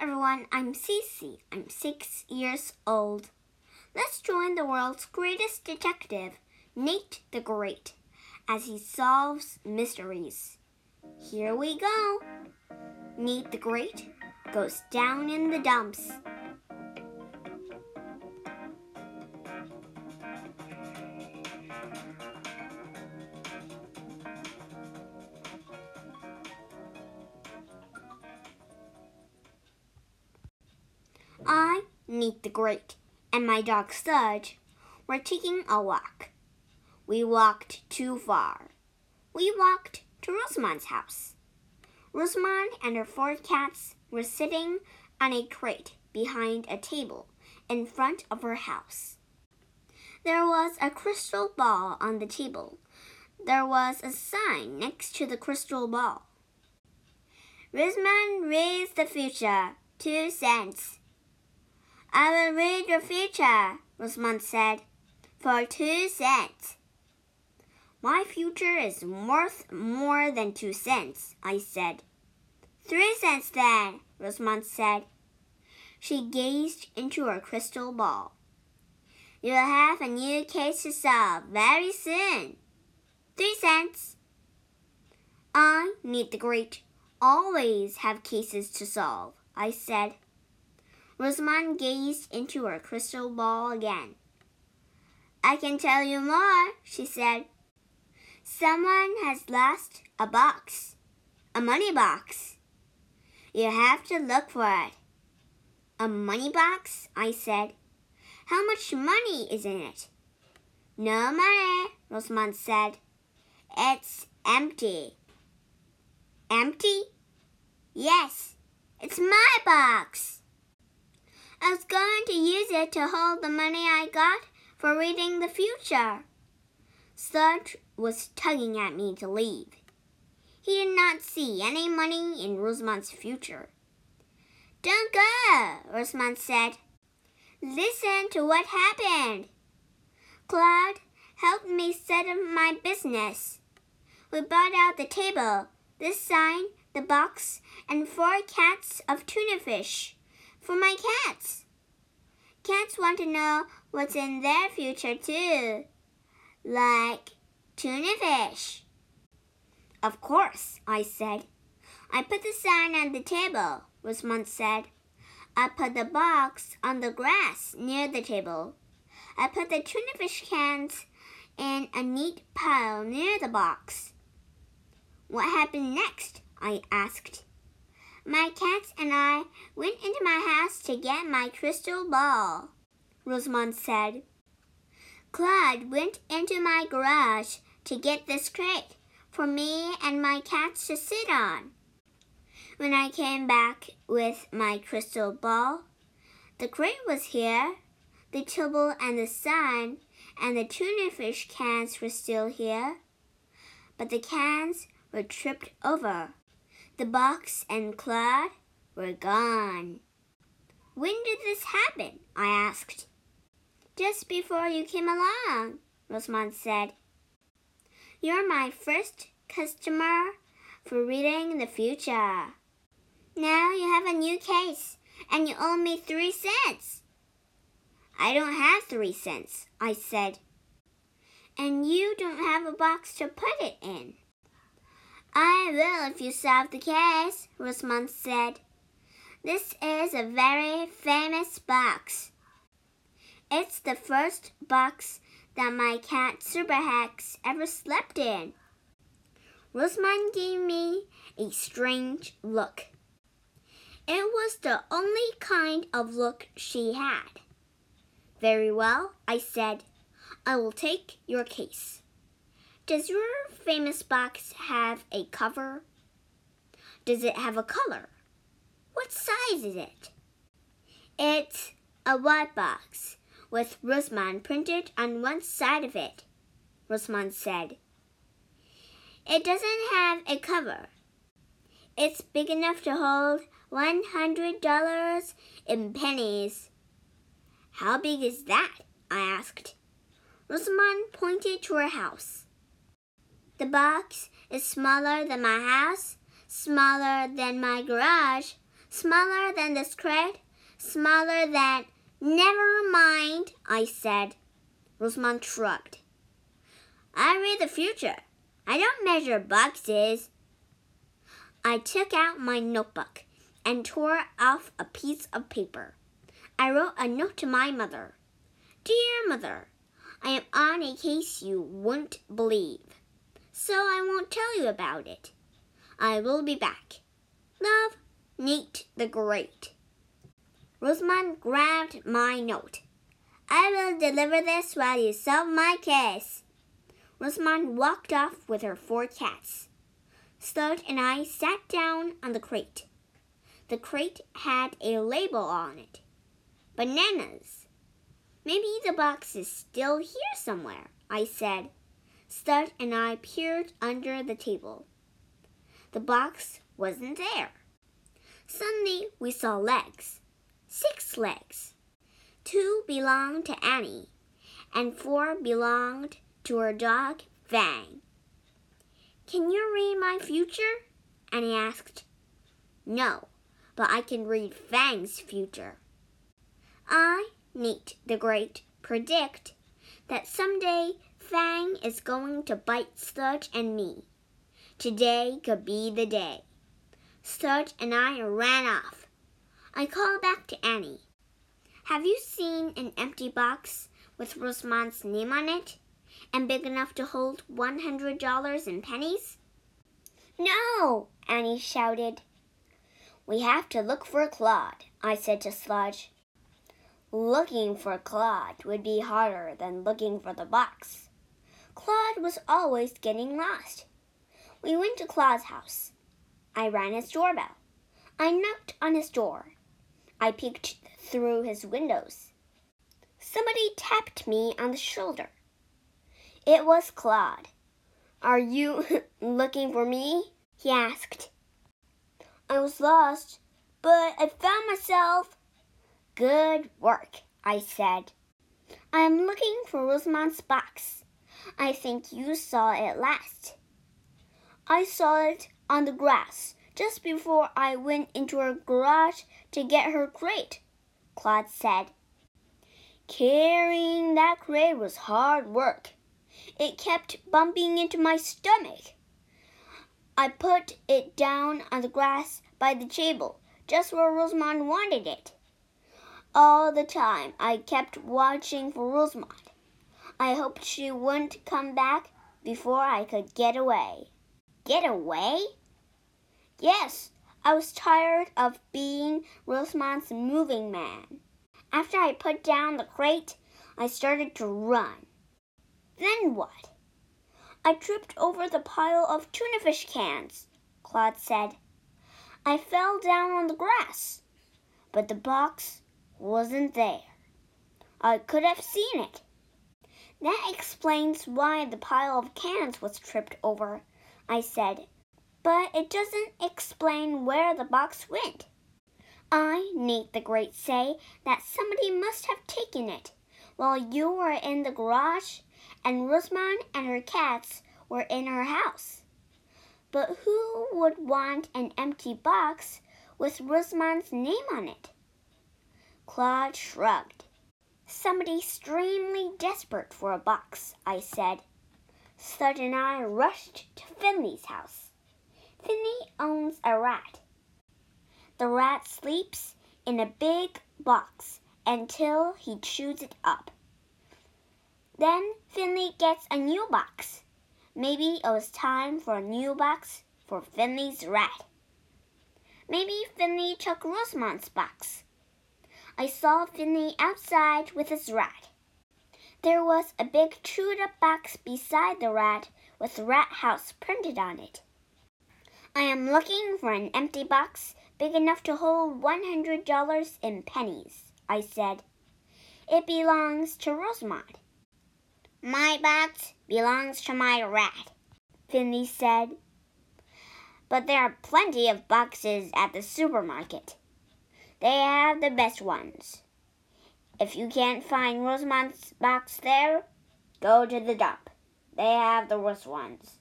everyone, I'm Cece. I'm six years old. Let's join the world's greatest detective, Nate the Great, as he solves mysteries. Here we go. Nate the Great goes down in the dumps. The Great, and my dog Sludge were taking a walk. We walked too far. We walked to Rosamond's house. Rosamond and her four cats were sitting on a crate behind a table in front of her house. There was a crystal ball on the table. There was a sign next to the crystal ball. Rosamond reads the future, two cents. I will read your future, Rosamond said, for two cents. My future is worth more than two cents, I said. Three cents then, Rosamond said. She gazed into her crystal ball. You'll have a new case to solve very soon. Three cents. I, Nate the Great, always have cases to solve, I said. Rosamond gazed into her crystal ball again. I can tell you more, she said. Someone has lost a box, a money box. You have to look for it. A money box? I said. How much money is in it? No money, Rosamond said. It's empty. Empty? Yes, it's my box. I was going to use it to hold the money I got for reading the future. Sludge was tugging at me to leave. He did not see any money in Rosamond's future. Don't go, Rosamond said. Listen to what happened. Claude helped me set up my business. We bought out the table, the sign, the box, and four cats of tuna fish for my cats. Cats want to know what's in their future too, like tuna fish. Of course, I said. I put the sign on the table, Rosamond said. I put the box on the grass near the table. I put the tuna fish cans in a neat pile near the box. What happened next? I asked. My cats and I went into my house to get my crystal ball, Rosamond said. Claude went into my garage to get this crate for me and my cats to sit on. When I came back with my crystal ball, the crate was here, the table and the sign and the tuna fish cans were still here, but the cans were tripped over. The box and Claude were gone. When did this happen? I asked. Just before you came along, Rosamond said. You're my first customer for reading the future. Now you have a new case, and you owe me three cents. I don't have three cents, I said. And you don't have a box to put it in. I will if you solve the case, Rosamond said. This is a very famous box. It's the first box that my cat Superhex ever slept in. Rosamond gave me a strange look. It was the only kind of look she had. Very well, I said. I will take your case. Does your famous box have a cover? Does it have a color? What size is it? It's a white box with Rosamond printed on one side of it, Rosamond said. It doesn't have a cover. It's big enough to hold one hundred dollars in pennies. How big is that? I asked. Rosamond pointed to her house. The box is smaller than my house, smaller than my garage, Smaller than this crate? Smaller than. Never mind, I said. Rosamond shrugged. I read the future. I don't measure boxes. I took out my notebook and tore off a piece of paper. I wrote a note to my mother. Dear mother, I am on a case you won't believe, so I won't tell you about it. I will be back. Love, Nate the Great. Rosamond grabbed my note. I will deliver this while you solve my case. Rosamond walked off with her four cats. Sludge and I sat down on the crate. The crate had a label on it. Bananas. Maybe the box is still here somewhere, I said. Sludge and I peered under the table. The box wasn't there. Suddenly we saw legs. Six legs. Two belonged to Annie, and four belonged to her dog, Fang. Can you read my future? Annie asked. No, but I can read Fang's future. I, Nate the Great, predict that someday Fang is going to bite Sludge and me. Today could be the day. Sludge and I ran off. I called back to Annie. Have you seen an empty box with Rosamond's name on it and big enough to hold $100 in pennies? No, Annie shouted. We have to look for Claude, I said to Sludge. Looking for Claude would be harder than looking for the box. Claude was always getting lost. We went to Claude's house. I rang his doorbell. I knocked on his door. I peeked through his windows. Somebody tapped me on the shoulder. It was Claude. Are you looking for me? he asked. I was lost, but I found myself. Good work, I said. I am looking for Rosamond's box. I think you saw it last. I saw it on the grass just before I went into her garage to get her crate, Claude said. Carrying that crate was hard work. It kept bumping into my stomach. I put it down on the grass by the table, just where Rosamond wanted it. All the time I kept watching for Rosamond. I hoped she wouldn't come back before I could get away. Get away? Yes, I was tired of being Rosamond's moving man. After I put down the crate, I started to run. Then what? I tripped over the pile of tuna fish cans, Claude said. I fell down on the grass, but the box wasn't there. I could have seen it. That explains why the pile of cans was tripped over, I said, but it doesn't explain where the box went. I, Nate the Great, say that somebody must have taken it while you were in the garage and Rosamond and her cats were in her house. But who would want an empty box with Rosamond's name on it? Claude shrugged. Somebody extremely desperate for a box, I said. Sludge and I rushed to Finley's house. Finley owns a rat. The rat sleeps in a big box until he chews it up. Then Finley gets a new box. Maybe it was time for a new box for Finley's rat. Maybe Finley took Rosamond's box. I saw Finley outside with his rat. There was a big chewed up box beside the rat with Rat House printed on it. I am looking for an empty box big enough to hold $100 in pennies, I said. It belongs to Rosamond. My box belongs to my rat, Finley said. But there are plenty of boxes at the supermarket. They have the best ones. If you can't find Rosamond's box there, go to the dump. They have the worst ones.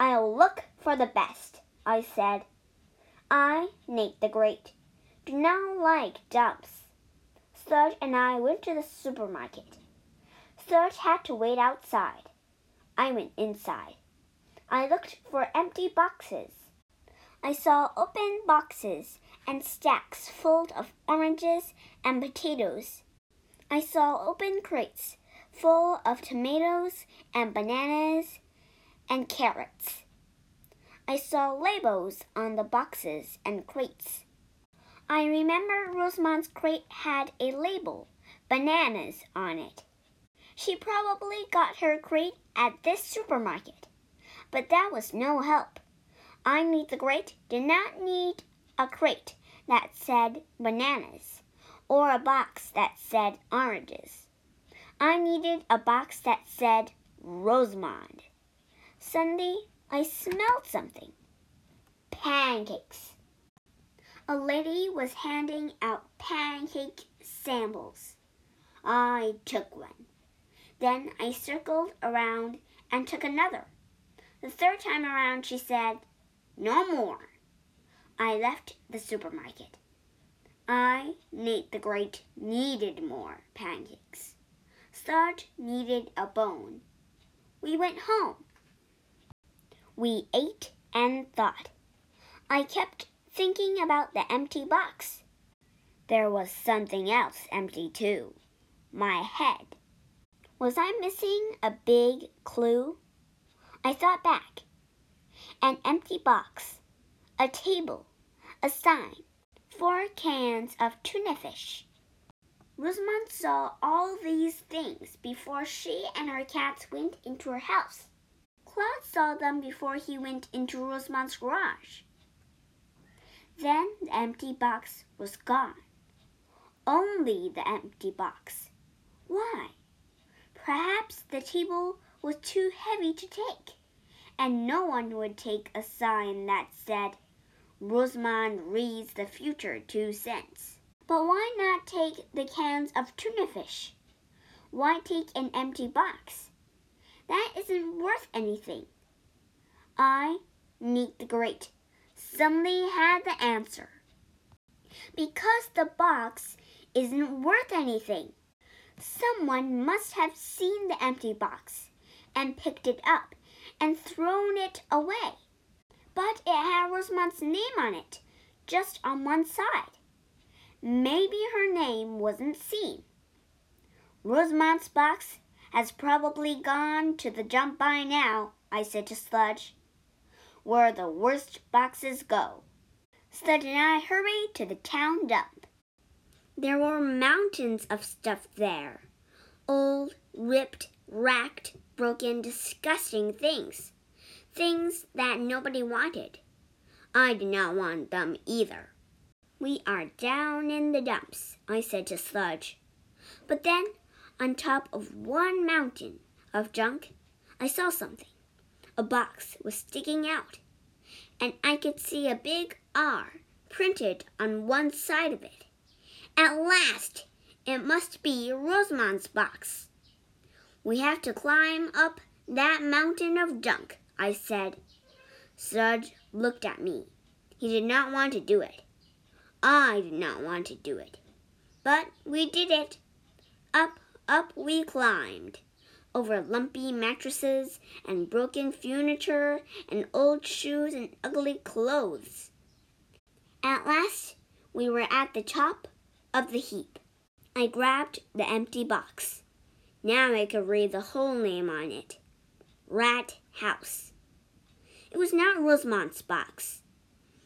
I'll look for the best, I said. I, Nate the Great, do not like dumps. Sludge and I went to the supermarket. Sludge had to wait outside. I went inside. I looked for empty boxes. I saw open boxes and stacks full of oranges and potatoes. I saw open crates full of tomatoes and bananas and carrots. I saw labels on the boxes and crates. I remember Rosamond's crate had a label, bananas, on it. She probably got her crate at this supermarket. But that was no help. I Nate the Great did not need a crate that said bananas or a box that said oranges. I needed a box that said Rosamond. Suddenly, I smelled something. Pancakes. A lady was handing out pancake samples. I took one. Then I circled around and took another. The third time around, she said, No more. I left the supermarket. I, Nate the Great, needed more pancakes. Sludge needed a bone. We went home. We ate and thought. I kept thinking about the empty box. There was something else empty too my head. Was I missing a big clue? I thought back. An empty box, a table, a sign, four cans of tuna fish. Rosamond saw all these things before she and her cats went into her house. Claude saw them before he went into Rosamond's garage. Then the empty box was gone. Only the empty box. Why? Perhaps the table was too heavy to take, and no one would take a sign that said, Rosamond reads the future two cents. But why not take the cans of tuna fish? Why take an empty box? That isn't worth anything. I, Nate the Great, suddenly had the answer. Because the box isn't worth anything. Someone must have seen the empty box and picked it up and thrown it away. But it had Rosamond's name on it, just on one side. Maybe her name wasn't seen. Rosamond's box has probably gone to the jump by now, I said to Sludge, where the worst boxes go. Sludge and I hurried to the town dump. There were mountains of stuff there old, ripped, racked, broken, disgusting things. Things that nobody wanted. I did not want them either. We are down in the dumps, I said to Sludge. But then on top of one mountain of junk, I saw something. A box was sticking out, and I could see a big R printed on one side of it. At last! It must be Rosamond's box. We have to climb up that mountain of junk, I said. Sludge looked at me. He did not want to do it. I did not want to do it. But we did it. Up up we climbed, over lumpy mattresses and broken furniture and old shoes and ugly clothes. At last, we were at the top of the heap. I grabbed the empty box. Now I could read the whole name on it Rat House. It was not Rosamond's box.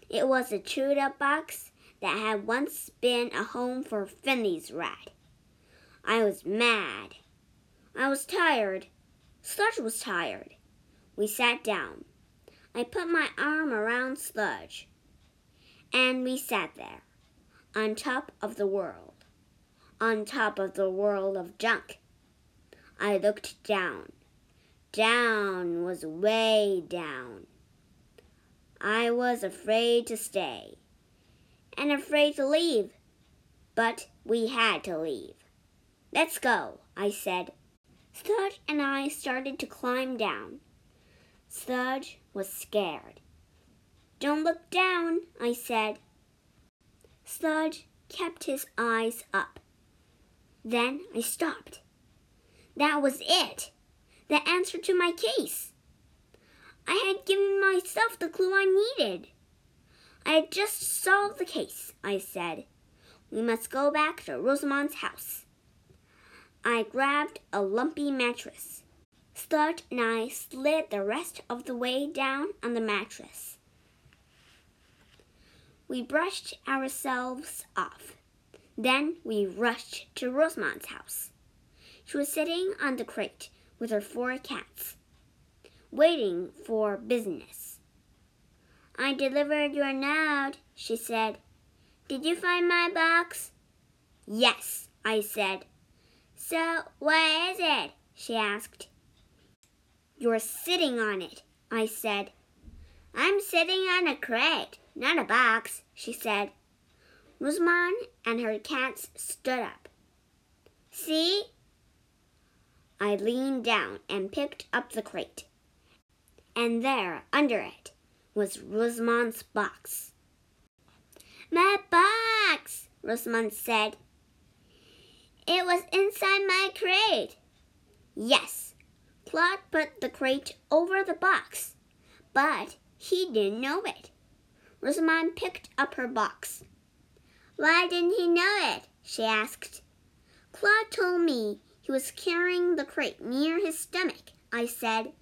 It was a chewed up box that had once been a home for Finley's rat. I was mad. I was tired. Sludge was tired. We sat down. I put my arm around Sludge. And we sat there, on top of the world, on top of the world of junk. I looked down. Down was way down. I was afraid to stay and afraid to leave, but we had to leave. Let's go, I said. Sludge and I started to climb down. Sludge was scared. Don't look down, I said. Sludge kept his eyes up. Then I stopped. That was it. The answer to my case. I had given myself the clue I needed. I had just solved the case, I said. We must go back to Rosamond's house. I grabbed a lumpy mattress. Sludge and I slid the rest of the way down on the mattress. We brushed ourselves off. Then we rushed to Rosamond's house. She was sitting on the crate with her four cats, waiting for business. I delivered your note, she said. Did you find my box? Yes, I said. So, what is it? she asked. You're sitting on it, I said. I'm sitting on a crate, not a box, she said. Rosamond and her cats stood up. See? I leaned down and picked up the crate. And there, under it, was Rosamond's box. My box, Rosamond said. It was inside my crate. Yes, Claude put the crate over the box, but he didn't know it. Rosamond picked up her box. Why didn't he know it? she asked. Claude told me he was carrying the crate near his stomach, I said,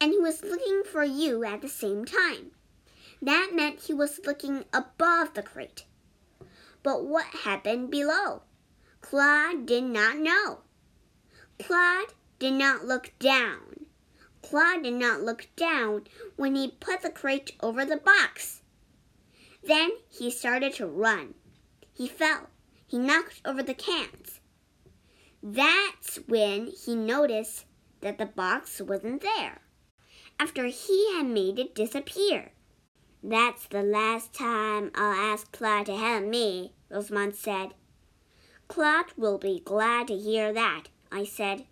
and he was looking for you at the same time. That meant he was looking above the crate. But what happened below? Claude did not know. Claude did not look down. Claude did not look down when he put the crate over the box. Then he started to run. He fell. He knocked over the cans. That's when he noticed that the box wasn't there after he had made it disappear. That's the last time I'll ask Claude to help me, Rosamond said. Claude will be glad to hear that, I said.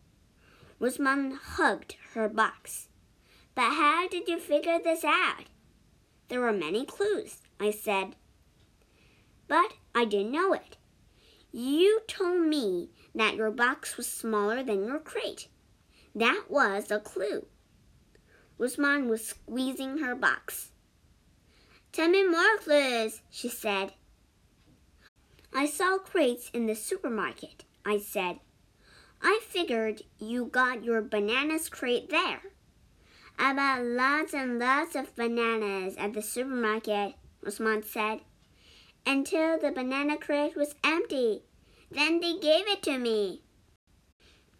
Rosamond hugged her box. But how did you figure this out? There were many clues, I said. But I didn't know it. You told me that your box was smaller than your crate. That was a clue. Rosamond was squeezing her box. Tell me more clues, she said. I saw crates in the supermarket, I said. I figured you got your bananas crate there. I bought lots and lots of bananas at the supermarket, Rosamond said, until the banana crate was empty. Then they gave it to me.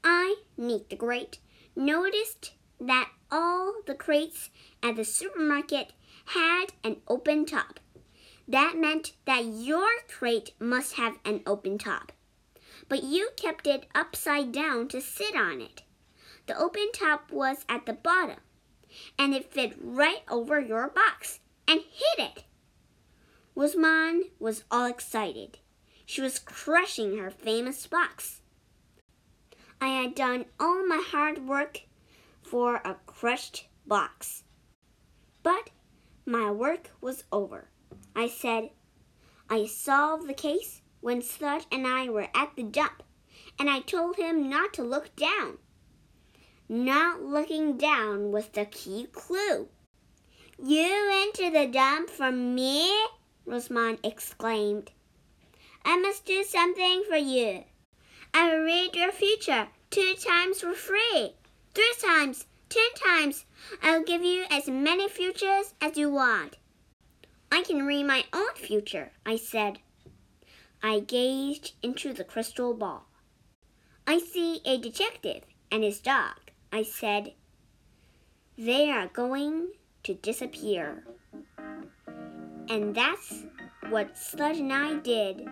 I, Nate the Great, noticed that all the crates at the supermarket had an open top. That meant that your crate must have an open top. But you kept it upside down to sit on it. The open top was at the bottom, and it fit right over your box and hit it. Rosamond was all excited. She was crushing her famous box. I had done all my hard work for a crushed box. But my work was over. I said, I solved the case when Sludge and I were at the dump, and I told him not to look down. Not looking down was the key clue. You went to the dump for me? Rosamond exclaimed. I must do something for you. I will read your future two times for free, three times, ten times. I will give you as many futures as you want. I can read my own future, I said. I gazed into the crystal ball. I see a detective and his dog, I said. They are going to disappear. And that's what Sludge and I did